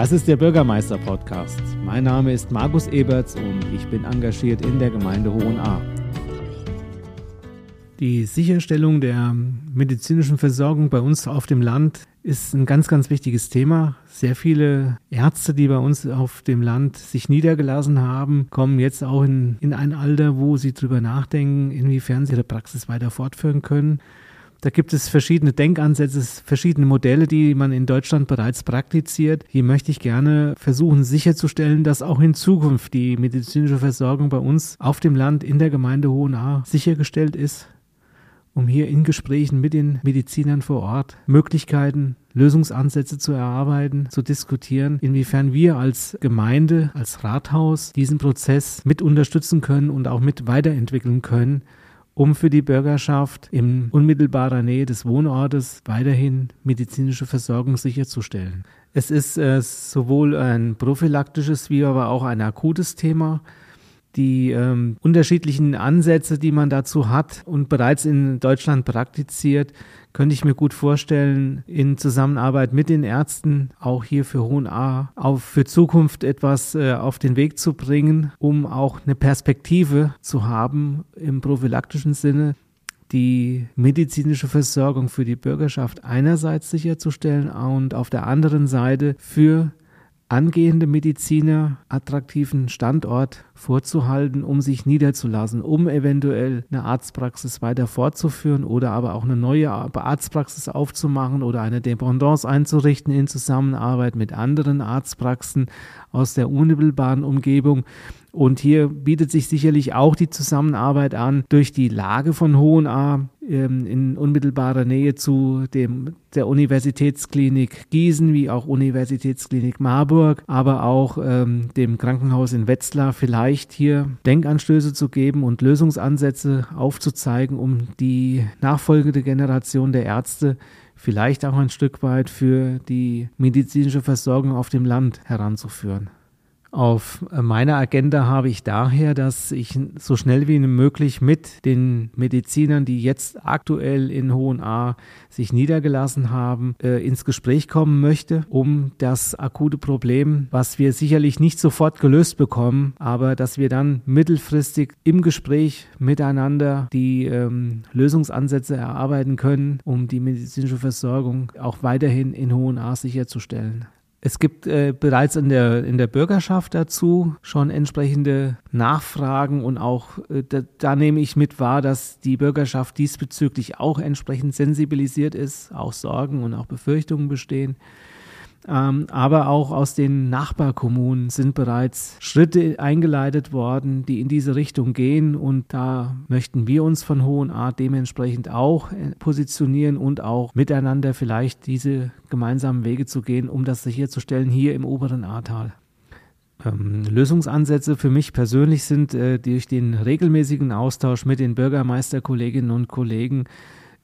Das ist der Bürgermeister-Podcast. Mein Name ist Markus Eberts und ich bin engagiert in der Gemeinde Hohenahr. Die Sicherstellung der medizinischen Versorgung bei uns auf dem Land ist ein ganz, ganz wichtiges Thema. Sehr viele Ärzte, die bei uns auf dem Land sich niedergelassen haben, kommen jetzt auch in, in ein Alter, wo sie darüber nachdenken, inwiefern sie ihre Praxis weiter fortführen können. Da gibt es verschiedene Denkansätze, verschiedene Modelle, die man in Deutschland bereits praktiziert. Hier möchte ich gerne versuchen sicherzustellen, dass auch in Zukunft die medizinische Versorgung bei uns auf dem Land in der Gemeinde Hohenahr sichergestellt ist, um hier in Gesprächen mit den Medizinern vor Ort Möglichkeiten, Lösungsansätze zu erarbeiten, zu diskutieren, inwiefern wir als Gemeinde, als Rathaus diesen Prozess mit unterstützen können und auch mit weiterentwickeln können, um für die Bürgerschaft in unmittelbarer Nähe des Wohnortes weiterhin medizinische Versorgung sicherzustellen. Es ist äh, sowohl ein prophylaktisches wie aber auch ein akutes Thema die ähm, unterschiedlichen Ansätze, die man dazu hat und bereits in Deutschland praktiziert, könnte ich mir gut vorstellen, in Zusammenarbeit mit den Ärzten auch hier für Hohen A auf für Zukunft etwas äh, auf den Weg zu bringen, um auch eine Perspektive zu haben im prophylaktischen Sinne, die medizinische Versorgung für die Bürgerschaft einerseits sicherzustellen und auf der anderen Seite für angehende Mediziner attraktiven Standort vorzuhalten, um sich niederzulassen, um eventuell eine Arztpraxis weiter fortzuführen oder aber auch eine neue Arztpraxis aufzumachen oder eine Dependance einzurichten in Zusammenarbeit mit anderen Arztpraxen aus der unmittelbaren Umgebung. Und hier bietet sich sicherlich auch die Zusammenarbeit an durch die Lage von Hohenahr ähm, in unmittelbarer Nähe zu dem, der Universitätsklinik Gießen wie auch Universitätsklinik Marburg, aber auch ähm, dem Krankenhaus in Wetzlar vielleicht hier Denkanstöße zu geben und Lösungsansätze aufzuzeigen, um die nachfolgende Generation der Ärzte vielleicht auch ein Stück weit für die medizinische Versorgung auf dem Land heranzuführen. Auf meiner Agenda habe ich daher, dass ich so schnell wie möglich mit den Medizinern, die jetzt aktuell in Hohen A sich niedergelassen haben, äh, ins Gespräch kommen möchte, um das akute Problem, was wir sicherlich nicht sofort gelöst bekommen, aber dass wir dann mittelfristig im Gespräch miteinander die ähm, Lösungsansätze erarbeiten können, um die medizinische Versorgung auch weiterhin in Hohen A sicherzustellen. Es gibt äh, bereits in der, in der Bürgerschaft dazu schon entsprechende Nachfragen und auch äh, da, da nehme ich mit wahr, dass die Bürgerschaft diesbezüglich auch entsprechend sensibilisiert ist, auch Sorgen und auch Befürchtungen bestehen. Ähm, aber auch aus den Nachbarkommunen sind bereits Schritte eingeleitet worden, die in diese Richtung gehen. Und da möchten wir uns von Hohen Art dementsprechend auch äh, positionieren und auch miteinander vielleicht diese gemeinsamen Wege zu gehen, um das sicherzustellen hier im oberen Ahrtal. Ähm, Lösungsansätze für mich persönlich sind äh, durch den regelmäßigen Austausch mit den Bürgermeisterkolleginnen und Kollegen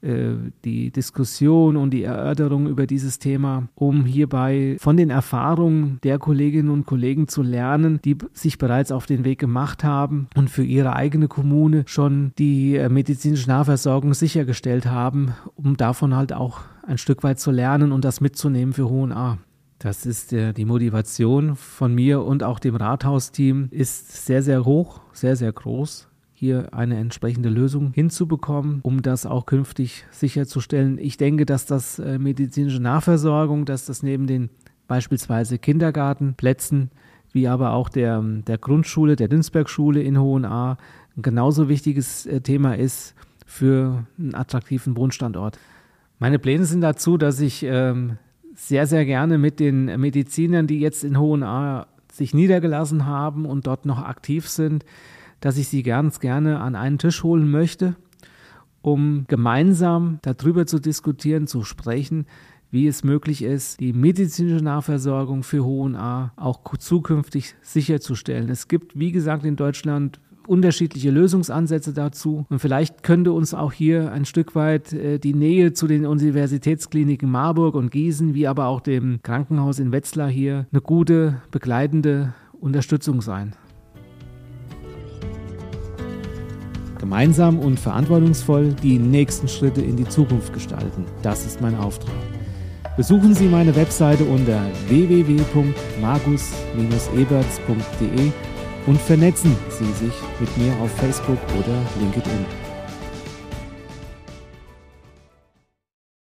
die Diskussion und die Erörterung über dieses Thema, um hierbei von den Erfahrungen der Kolleginnen und Kollegen zu lernen, die sich bereits auf den Weg gemacht haben und für ihre eigene Kommune schon die äh, medizinische Nahversorgung sichergestellt haben, um davon halt auch ein Stück weit zu lernen und das mitzunehmen für Hohen A. Das ist äh, die Motivation von mir und auch dem Rathausteam ist sehr, sehr hoch, sehr, sehr groß hier eine entsprechende Lösung hinzubekommen, um das auch künftig sicherzustellen. Ich denke, dass das äh, medizinische Nahversorgung, dass das neben den beispielsweise Kindergartenplätzen, wie aber auch der, der Grundschule, der Dünsbergschule in Hohenahr, ein genauso wichtiges äh, Thema ist für einen attraktiven Wohnstandort. Meine Pläne sind dazu, dass ich ähm, sehr, sehr gerne mit den Medizinern, die jetzt in Hohenahr sich niedergelassen haben und dort noch aktiv sind, dass ich sie ganz gerne an einen Tisch holen möchte, um gemeinsam darüber zu diskutieren, zu sprechen, wie es möglich ist, die medizinische Nahversorgung für Hohen A auch zukünftig sicherzustellen. Es gibt, wie gesagt, in Deutschland unterschiedliche Lösungsansätze dazu. Und vielleicht könnte uns auch hier ein Stück weit äh, die Nähe zu den Universitätskliniken Marburg und Gießen, wie aber auch dem Krankenhaus in Wetzlar hier eine gute begleitende Unterstützung sein. Gemeinsam und verantwortungsvoll die nächsten Schritte in die Zukunft gestalten. Das ist mein Auftrag. Besuchen Sie meine Webseite unter www.magus-eberts.de und vernetzen Sie sich mit mir auf Facebook oder LinkedIn.